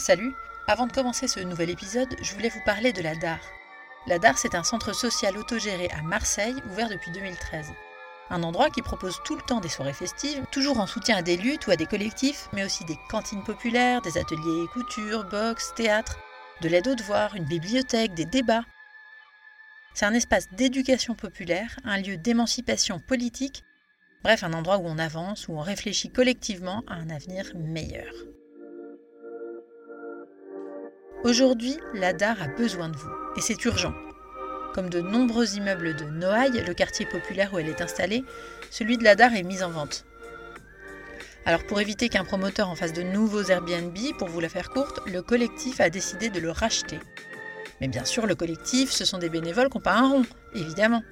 Salut Avant de commencer ce nouvel épisode, je voulais vous parler de la DAR. La DAR, c'est un centre social autogéré à Marseille, ouvert depuis 2013. Un endroit qui propose tout le temps des soirées festives, toujours en soutien à des luttes ou à des collectifs, mais aussi des cantines populaires, des ateliers couture, boxe, théâtre, de l'aide aux devoirs, une bibliothèque, des débats. C'est un espace d'éducation populaire, un lieu d'émancipation politique, bref un endroit où on avance, où on réfléchit collectivement à un avenir meilleur. Aujourd'hui, la DAR a besoin de vous, et c'est urgent. Comme de nombreux immeubles de Noailles, le quartier populaire où elle est installée, celui de la DAR est mis en vente. Alors pour éviter qu'un promoteur en fasse de nouveaux Airbnb, pour vous la faire courte, le collectif a décidé de le racheter. Mais bien sûr, le collectif, ce sont des bénévoles qui n'ont pas un rond, évidemment.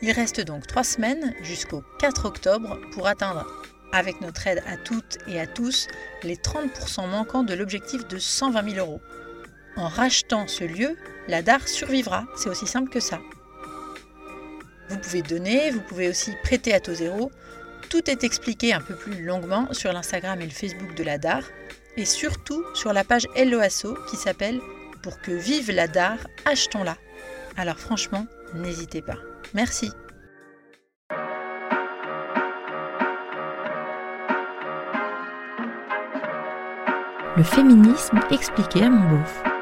Il reste donc trois semaines jusqu'au 4 octobre pour atteindre, avec notre aide à toutes et à tous, les 30% manquants de l'objectif de 120 000 euros. En rachetant ce lieu, la DAR survivra, c'est aussi simple que ça. Vous pouvez donner, vous pouvez aussi prêter à taux zéro. Tout est expliqué un peu plus longuement sur l'Instagram et le Facebook de la DAR, et surtout sur la page LOASO qui s'appelle Pour que vive la DAR, achetons-la. Alors franchement, n'hésitez pas. Merci. Le féminisme expliqué à mon beauf.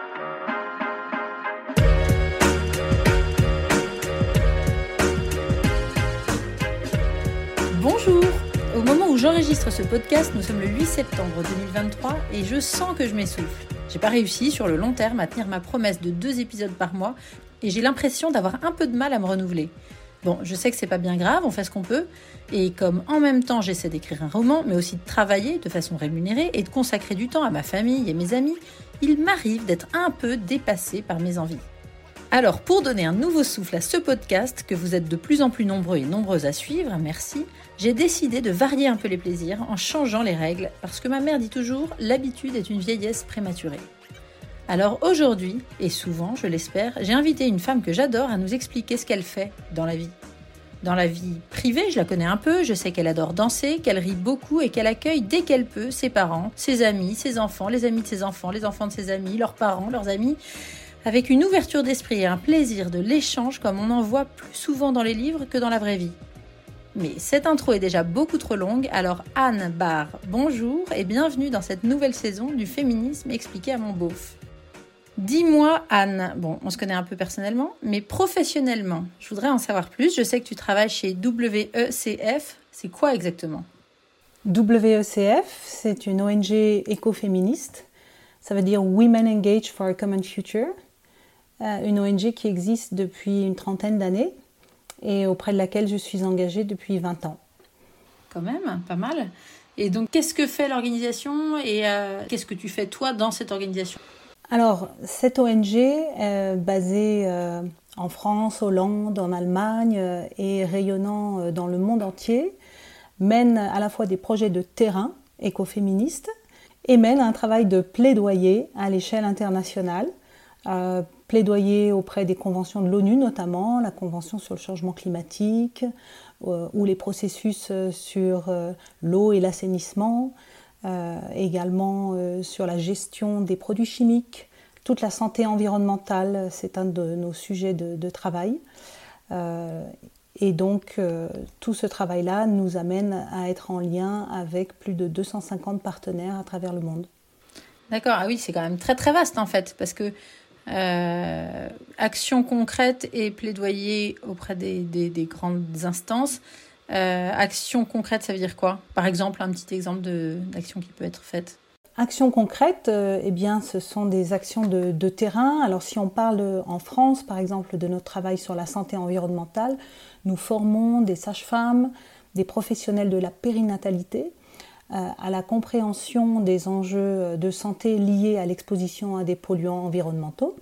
Ce podcast, nous sommes le 8 septembre 2023 et je sens que je m'essouffle. J'ai pas réussi sur le long terme à tenir ma promesse de deux épisodes par mois et j'ai l'impression d'avoir un peu de mal à me renouveler. Bon, je sais que c'est pas bien grave, on fait ce qu'on peut, et comme en même temps j'essaie d'écrire un roman, mais aussi de travailler de façon rémunérée et de consacrer du temps à ma famille et mes amis, il m'arrive d'être un peu dépassée par mes envies. Alors, pour donner un nouveau souffle à ce podcast, que vous êtes de plus en plus nombreux et nombreuses à suivre, merci, j'ai décidé de varier un peu les plaisirs en changeant les règles, parce que ma mère dit toujours, l'habitude est une vieillesse prématurée. Alors aujourd'hui, et souvent, je l'espère, j'ai invité une femme que j'adore à nous expliquer ce qu'elle fait dans la vie. Dans la vie privée, je la connais un peu, je sais qu'elle adore danser, qu'elle rit beaucoup et qu'elle accueille dès qu'elle peut ses parents, ses amis, ses enfants, les amis de ses enfants, les enfants de ses amis, leurs parents, leurs amis, avec une ouverture d'esprit et un plaisir de l'échange comme on en voit plus souvent dans les livres que dans la vraie vie. Mais cette intro est déjà beaucoup trop longue, alors Anne Barr, bonjour et bienvenue dans cette nouvelle saison du féminisme expliqué à mon beauf. Dis-moi Anne, bon on se connaît un peu personnellement, mais professionnellement, je voudrais en savoir plus. Je sais que tu travailles chez WECF, c'est quoi exactement? WECF, c'est une ONG écoféministe, ça veut dire Women Engage for a Common Future. Euh, une ONG qui existe depuis une trentaine d'années et auprès de laquelle je suis engagée depuis 20 ans. Quand même, pas mal. Et donc, qu'est-ce que fait l'organisation et euh, qu'est-ce que tu fais toi dans cette organisation? Alors, cette ONG, euh, basée en France, Hollande, en Allemagne et rayonnant dans le monde entier, mène à la fois des projets de terrain écoféministes et mène un travail de plaidoyer à l'échelle internationale plaidoyer auprès des conventions de l'ONU notamment, la Convention sur le changement climatique euh, ou les processus euh, sur l'eau et l'assainissement, également sur la gestion des produits chimiques, toute la santé environnementale, c'est un de nos sujets de, de travail. Et donc, tout ce travail-là nous amène à être en lien avec plus de 250 partenaires à travers le monde. D'accord, ah oui, c'est quand même très très vaste en fait, parce que euh, action concrète et plaidoyer auprès des, des, grandes instances. Euh, action concrète, ça veut dire quoi? Par exemple, un petit exemple d'action qui peut être faite. Action concrète, euh, eh ce sont des actions de, terrain. Alors, si on parle en France, par exemple, de notre travail sur la santé environnementale, nous formons des sages-femmes, des professionnels de la périnatalité à la compréhension des enjeux de santé liés à l'exposition à des polluants environnementaux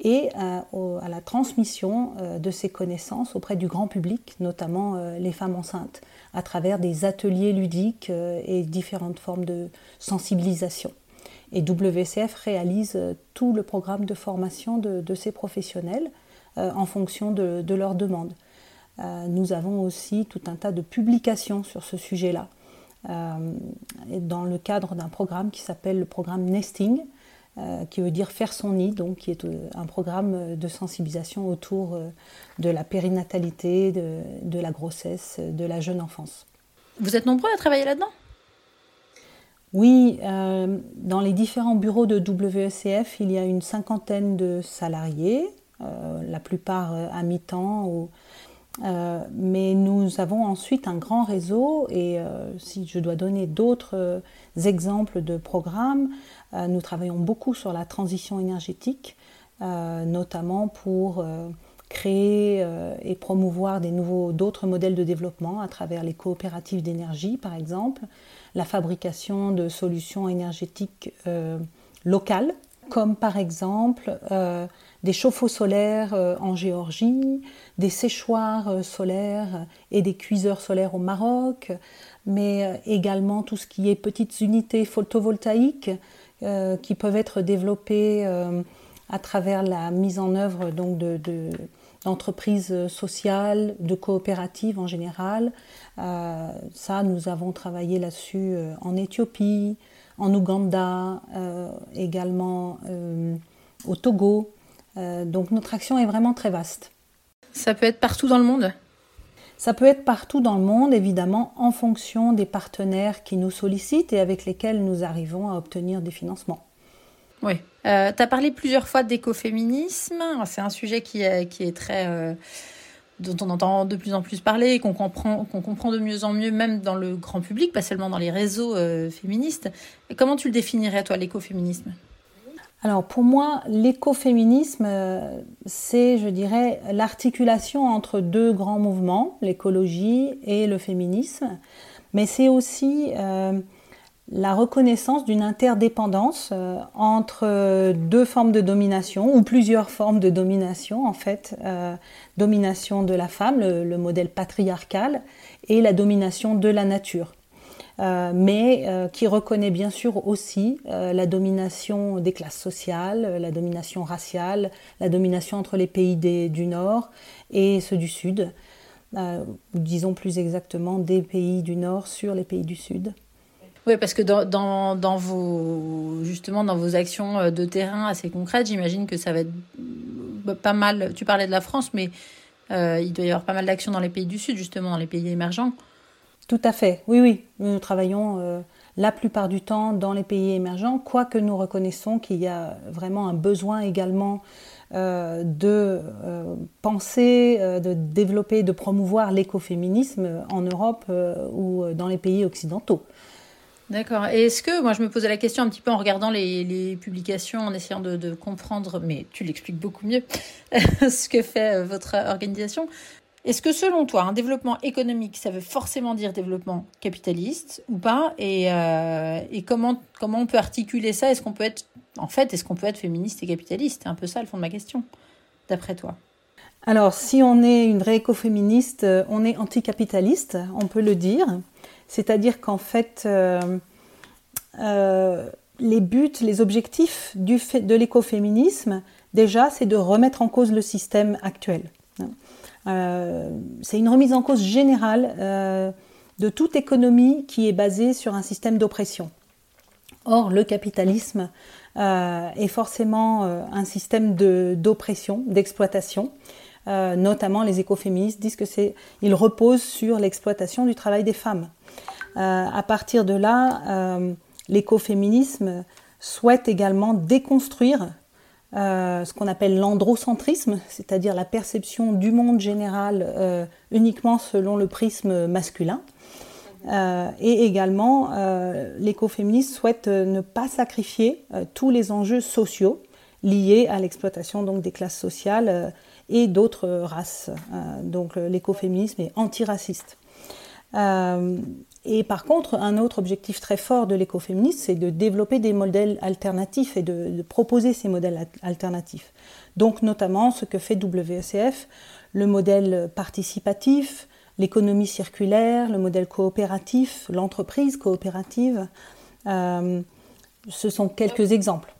et euh, à la transmission euh, de ces connaissances auprès du grand public, notamment les femmes enceintes, à travers des ateliers ludiques et différentes formes de sensibilisation. Et WCF réalise tout le programme de formation de, ces professionnels en fonction de leurs demandes. Nous avons aussi tout un tas de publications sur ce sujet-là. Euh, dans le cadre d'un programme qui s'appelle le programme Nesting, qui veut dire faire son nid, donc qui est un programme de sensibilisation autour de la périnatalité, de la grossesse, de la jeune enfance. Vous êtes nombreux à travailler là-dedans? Oui, euh, dans les différents bureaux de WECF, il y a une cinquantaine de salariés, euh, la plupart euh, à mi-temps. Mais nous avons ensuite un grand réseau et si je dois donner d'autres exemples de programmes, nous travaillons beaucoup sur la transition énergétique, notamment pour créer et promouvoir des nouveaux d'autres modèles de développement à travers les coopératives d'énergie par exemple la fabrication de solutions énergétiques euh, locales, comme par exemple euh, des chauffe-eau solaires euh, en Géorgie, des séchoirs solaires et des cuiseurs solaires au Maroc, mais également tout ce qui est petites unités photovoltaïques qui peuvent être développées à travers la mise en œuvre donc de d'entreprises sociales, de coopératives en général. Euh, ça, nous avons travaillé là-dessus euh, en Éthiopie, en Ouganda, euh, également au Togo. donc notre action est vraiment très vaste. Ça peut être partout dans le monde? Ça peut être partout dans le monde, évidemment, en fonction des partenaires qui nous sollicitent et avec lesquels nous arrivons à obtenir des financements. Oui. Euh, tu as parlé plusieurs fois d'écoféminisme. C'est un sujet qui est, qui est très. Euh, dont on entend de plus en plus parler et qu'on comprend, qu'on comprend de mieux en mieux, même dans le grand public, pas seulement dans les réseaux euh, féministes. Comment tu le définirais, toi, l'écoféminisme? Alors pour moi, l'écoféminisme, c'est, je dirais, l'articulation entre deux grands mouvements, l'écologie et le féminisme, mais c'est aussi la reconnaissance d'une interdépendance euh, entre euh, deux formes de domination ou plusieurs formes de domination en fait, euh, domination de la femme, le, modèle patriarcal, et la domination de la nature. mais qui reconnaît bien sûr aussi la domination des classes sociales, la domination raciale, la domination entre les pays du Nord et ceux du Sud, disons plus exactement des pays du Nord sur les pays du Sud. Oui, parce que dans, vos, justement, dans vos actions euh, de terrain assez concrètes, j'imagine que ça va être bah, pas mal. Tu parlais de la France, mais euh, il doit y avoir pas mal d'actions dans les pays du Sud, justement, dans les pays émergents. Tout à fait, oui, oui. Nous travaillons euh, la plupart du temps dans les pays émergents, quoique nous reconnaissons qu'il y a vraiment un besoin également de penser, de développer, de promouvoir l'écoféminisme en Europe ou dans les pays occidentaux. D'accord. Et est-ce que, moi je me posais la question un petit peu en regardant les, publications, en essayant de, comprendre, mais tu l'expliques beaucoup mieux, ce que fait euh, votre organisation. Est-ce que selon toi, un développement économique, ça veut forcément dire développement capitaliste ou pas? Et, euh, et, comment, comment on peut articuler ça? Est-ce qu'on peut être, en fait, est-ce qu'on peut être féministe et capitaliste? C'est un peu ça le fond de ma question, d'après toi. Alors, si on est une vraie écoféministe, euh, on est anticapitaliste, on peut le dire. C'est-à-dire qu'en fait, euh, euh, les buts, les objectifs du de l'écoféminisme, déjà, c'est de remettre en cause le système actuel. C'est une remise en cause générale de toute économie qui est basée sur un système d'oppression. Or, le capitalisme est forcément un système d'oppression, d'exploitation. Notamment les écoféministes disent que c'est, il repose sur l'exploitation du travail des femmes. Euh, à partir de là, euh, l'écoféminisme souhaite également déconstruire euh, ce qu'on appelle l'androcentrisme, c'est-à-dire la perception du monde général uniquement selon le prisme masculin. et également, l'écoféminisme souhaite ne pas sacrifier tous les enjeux sociaux liés à l'exploitation donc des classes sociales et d'autres races. donc l'écoféminisme est antiraciste. Et par contre, un autre objectif très fort de l'écoféminisme, c'est de développer des modèles alternatifs et de, proposer ces modèles alternatifs. Donc notamment ce que fait WCF, le modèle participatif, l'économie circulaire, le modèle coopératif, l'entreprise coopérative. Euh, ce sont quelques exemples.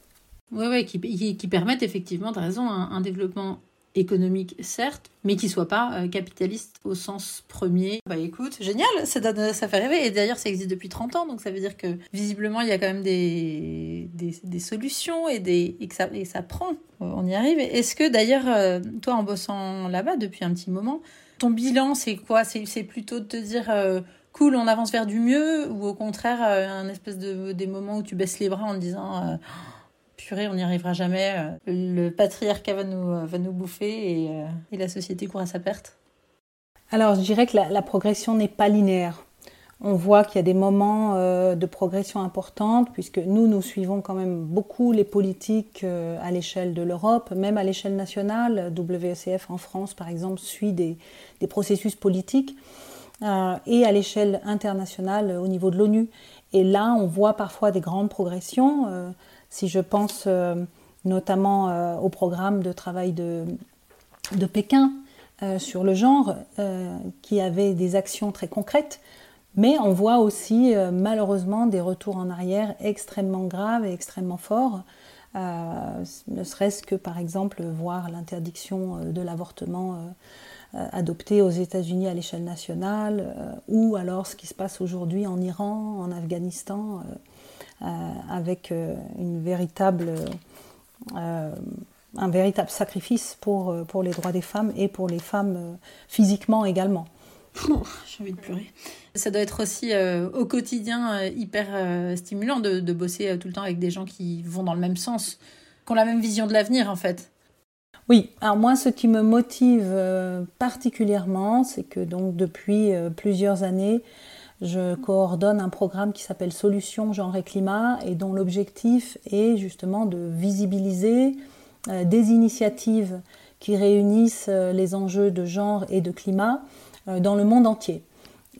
Oui, oui, qui, permettent effectivement, as raison, un, développement économique, certes, mais qui soit pas euh, capitaliste au sens premier. Bah écoute, génial, ça, donne, ça fait rêver. Et d'ailleurs, ça existe depuis 30 ans, donc ça veut dire que visiblement, il y a quand même des, des, solutions et, des, et, ça, et ça prend. On y arrive. Est-ce que d'ailleurs, euh, toi, en bossant là-bas depuis un petit moment, ton bilan, c'est quoi? C'est plutôt de te dire... Euh, cool, on avance vers du mieux, ou au contraire, un espèce de des moments où tu baisses les bras en disant on n'y arrivera jamais. Euh, le patriarcat va nous, euh, va nous bouffer euh, et, la société court à sa perte Alors, je dirais que la, progression n'est pas linéaire. On voit qu'il y a des moments de progression importante, puisque nous, nous suivons quand même beaucoup les politiques à l'échelle de l'Europe, même à l'échelle nationale. WECF en France, par exemple, suit des, des processus politiques, et à l'échelle internationale, au niveau de l'ONU. Et là, on voit parfois des grandes progressions. Si je pense euh, notamment euh, au programme de travail de, Pékin euh, sur le genre, qui avait des actions très concrètes, mais on voit aussi malheureusement des retours en arrière extrêmement graves et extrêmement forts. ne serait-ce que par exemple voir l'interdiction de l'avortement adoptée aux États-Unis à l'échelle nationale, ou alors ce qui se passe aujourd'hui en Iran, en Afghanistan, avec euh, une véritable, euh, un véritable sacrifice pour, pour les droits des femmes et pour les femmes physiquement également. J'ai envie de pleurer. Ça doit être aussi au quotidien hyper stimulant de, de, bosser tout le temps avec des gens qui vont dans le même sens, qui ont la même vision de l'avenir en fait. Oui, alors moi ce qui me motive particulièrement, c'est que donc depuis plusieurs années, je coordonne un programme qui s'appelle Solutions genre et climat et dont l'objectif est justement de visibiliser euh, des initiatives qui réunissent euh, les enjeux de genre et de climat euh, dans le monde entier.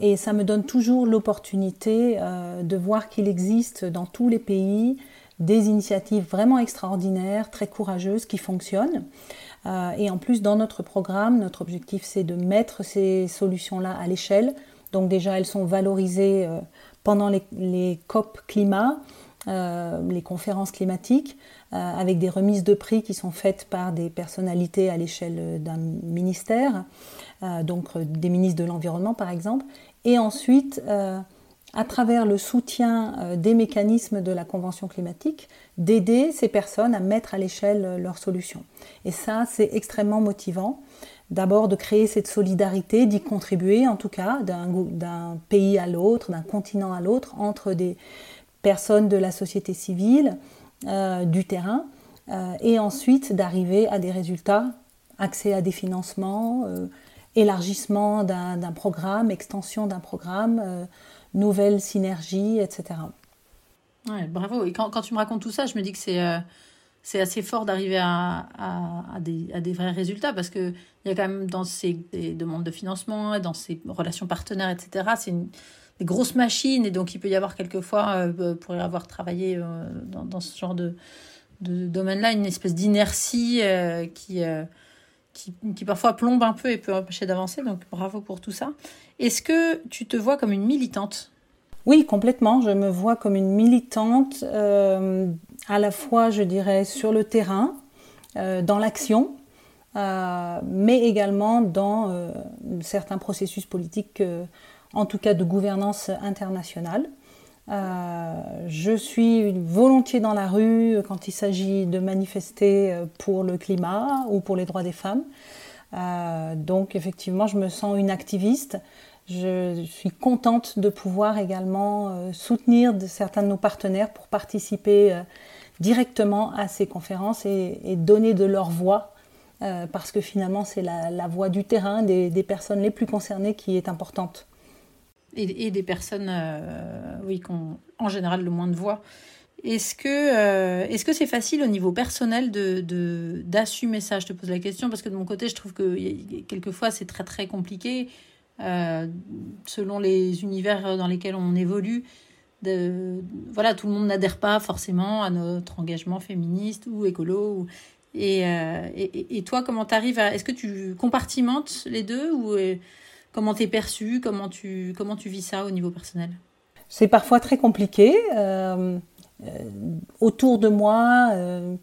Et ça me donne toujours l'opportunité de voir qu'il existe dans tous les pays des initiatives vraiment extraordinaires, très courageuses, qui fonctionnent. et en plus, dans notre programme, notre objectif, c'est de mettre ces solutions-là à l'échelle donc déjà, elles sont valorisées euh, pendant les, COP climat, euh, les conférences climatiques, euh, avec des remises de prix qui sont faites par des personnalités à l'échelle d'un ministère, donc des ministres de l'Environnement par exemple. Et ensuite, à travers le soutien des mécanismes de la Convention climatique, d'aider ces personnes à mettre à l'échelle leurs solutions. Et ça, c'est extrêmement motivant d'abord de créer cette solidarité, d'y contribuer en tout cas d'un pays à l'autre, d'un continent à l'autre, entre des personnes de la société civile, euh, du terrain, euh, et ensuite d'arriver à des résultats, accès à des financements, euh, élargissement d'un programme, extension d'un programme, nouvelles synergies, etc. Bravo. Et quand, tu me racontes tout ça, je me dis que c'est c'est assez fort d'arriver à, des, vrais résultats parce qu'il y a quand même dans ces demandes de financement dans ces relations partenaires, etc., c'est une des grosses machines et donc il peut y avoir quelquefois, euh, pour y avoir travaillé euh, dans, ce genre de, domaine-là, une espèce d'inertie euh, qui, parfois plombe un peu et peut empêcher d'avancer. Donc bravo pour tout ça. Est-ce que tu te vois comme une militante? Oui, complètement. Je me vois comme une militante, euh, à la fois, je dirais, sur le terrain, euh, dans l'action, euh, mais également dans certains processus politiques, en tout cas de gouvernance internationale. je suis volontiers dans la rue quand il s'agit de manifester pour le climat ou pour les droits des femmes. Donc effectivement, je me sens une activiste. Je suis contente de pouvoir également euh, soutenir certains de nos partenaires pour participer euh, directement à ces conférences et, donner de leur voix, euh, parce que finalement c'est la, voix du terrain, des, personnes les plus concernées qui est importante. Et, des personnes, oui, qui ont en général le moins de voix. Est-ce que est-ce que c'est facile au niveau personnel de d'assumer ça? Je te pose la question parce que de mon côté, je trouve que quelquefois c'est très très compliqué. Euh, selon les univers dans lesquels on évolue. Voilà, tout le monde n'adhère pas forcément à notre engagement féministe ou écolo. Et, euh, et, et, toi, comment tu arrives à. Est-ce que tu compartimentes les deux ou euh, comment t'es perçu comment tu, comment tu vis ça au niveau personnel? C'est parfois très compliqué. Autour de moi,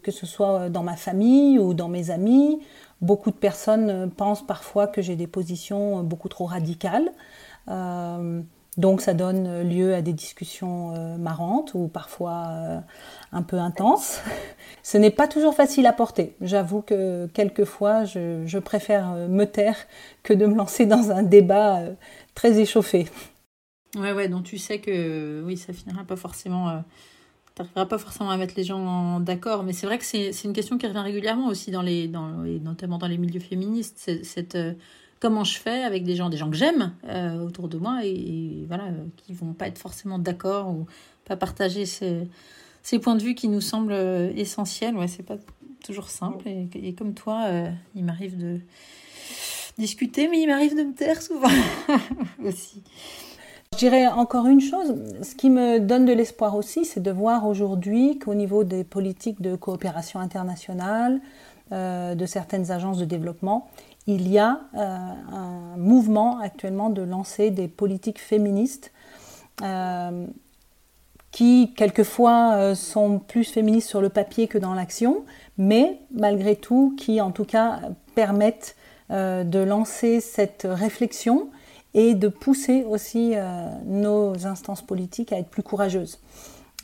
que ce soit dans ma famille ou dans mes amis, beaucoup de personnes pensent parfois que j'ai des positions beaucoup trop radicales. Donc ça donne lieu à des discussions euh, marrantes ou parfois euh, un peu intenses. Ce n'est pas toujours facile à porter. J'avoue que quelquefois je, préfère euh, me taire que de me lancer dans un débat très échauffé. Ouais, ouais, donc tu sais que oui, ça finira pas forcément. Tu n'arriveras pas forcément à mettre les gens d'accord, mais c'est vrai que c'est une question qui revient régulièrement aussi, dans les, dans, notamment dans les milieux féministes, cette comment je fais avec des gens, des gens que j'aime euh, autour de moi et, voilà, euh, qui vont pas être forcément d'accord ou pas partager ces, ces, points de vue qui nous semblent euh, essentiels. Ouais, c'est pas toujours simple. Et, comme toi, il m'arrive de discuter, mais il m'arrive de me taire souvent aussi. Je dirais encore une chose, ce qui me donne de l'espoir aussi, c'est de voir aujourd'hui qu'au niveau des politiques de coopération internationale, de certaines agences de développement, il y a euh, un mouvement actuellement de lancer des politiques féministes euh, qui quelquefois euh, sont plus féministes sur le papier que dans l'action, mais malgré tout qui en tout cas permettent de lancer cette réflexion et de pousser aussi nos instances politiques à être plus courageuses.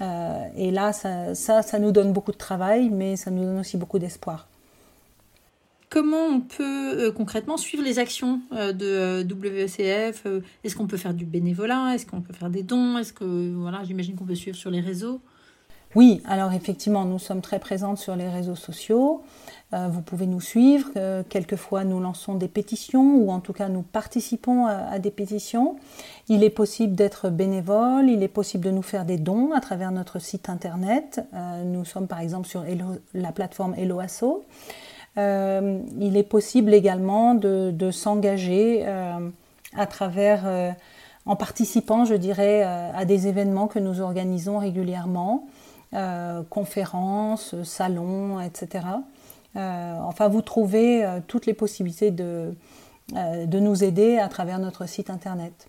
et là, ça, ça, nous donne beaucoup de travail, mais ça nous donne aussi beaucoup d'espoir. Comment on peut euh, concrètement suivre les actions euh, de euh, WCF Est-ce qu'on peut faire du bénévolat Est-ce qu'on peut faire des dons Est-ce que voilà, j'imagine qu'on peut suivre sur les réseaux? Oui, alors effectivement, nous sommes très présentes sur les réseaux sociaux. Vous pouvez nous suivre. quelquefois, nous lançons des pétitions ou en tout cas, nous participons à, des pétitions. Il est possible d'être bénévole. Il est possible de nous faire des dons à travers notre site internet. nous sommes par exemple sur la plateforme Helloasso. Euh, il est possible également de, s'engager euh, à travers, euh, en participant, je dirais, à des événements que nous organisons régulièrement, conférences, salons, etc. enfin, vous trouvez toutes les possibilités de, de nous aider à travers notre site internet.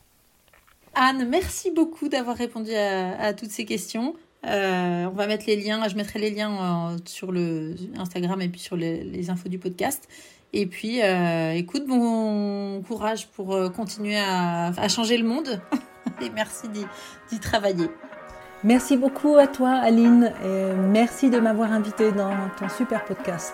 Anne, merci beaucoup d'avoir répondu à toutes ces questions. Euh, on va mettre les liens, je mettrai les liens euh, sur le Instagram et puis sur les, infos du podcast. Et puis, euh, écoute, bon courage pour continuer à, changer le monde. et merci d'y travailler. Merci beaucoup à toi, Aline, et merci de m'avoir invité dans ton super podcast.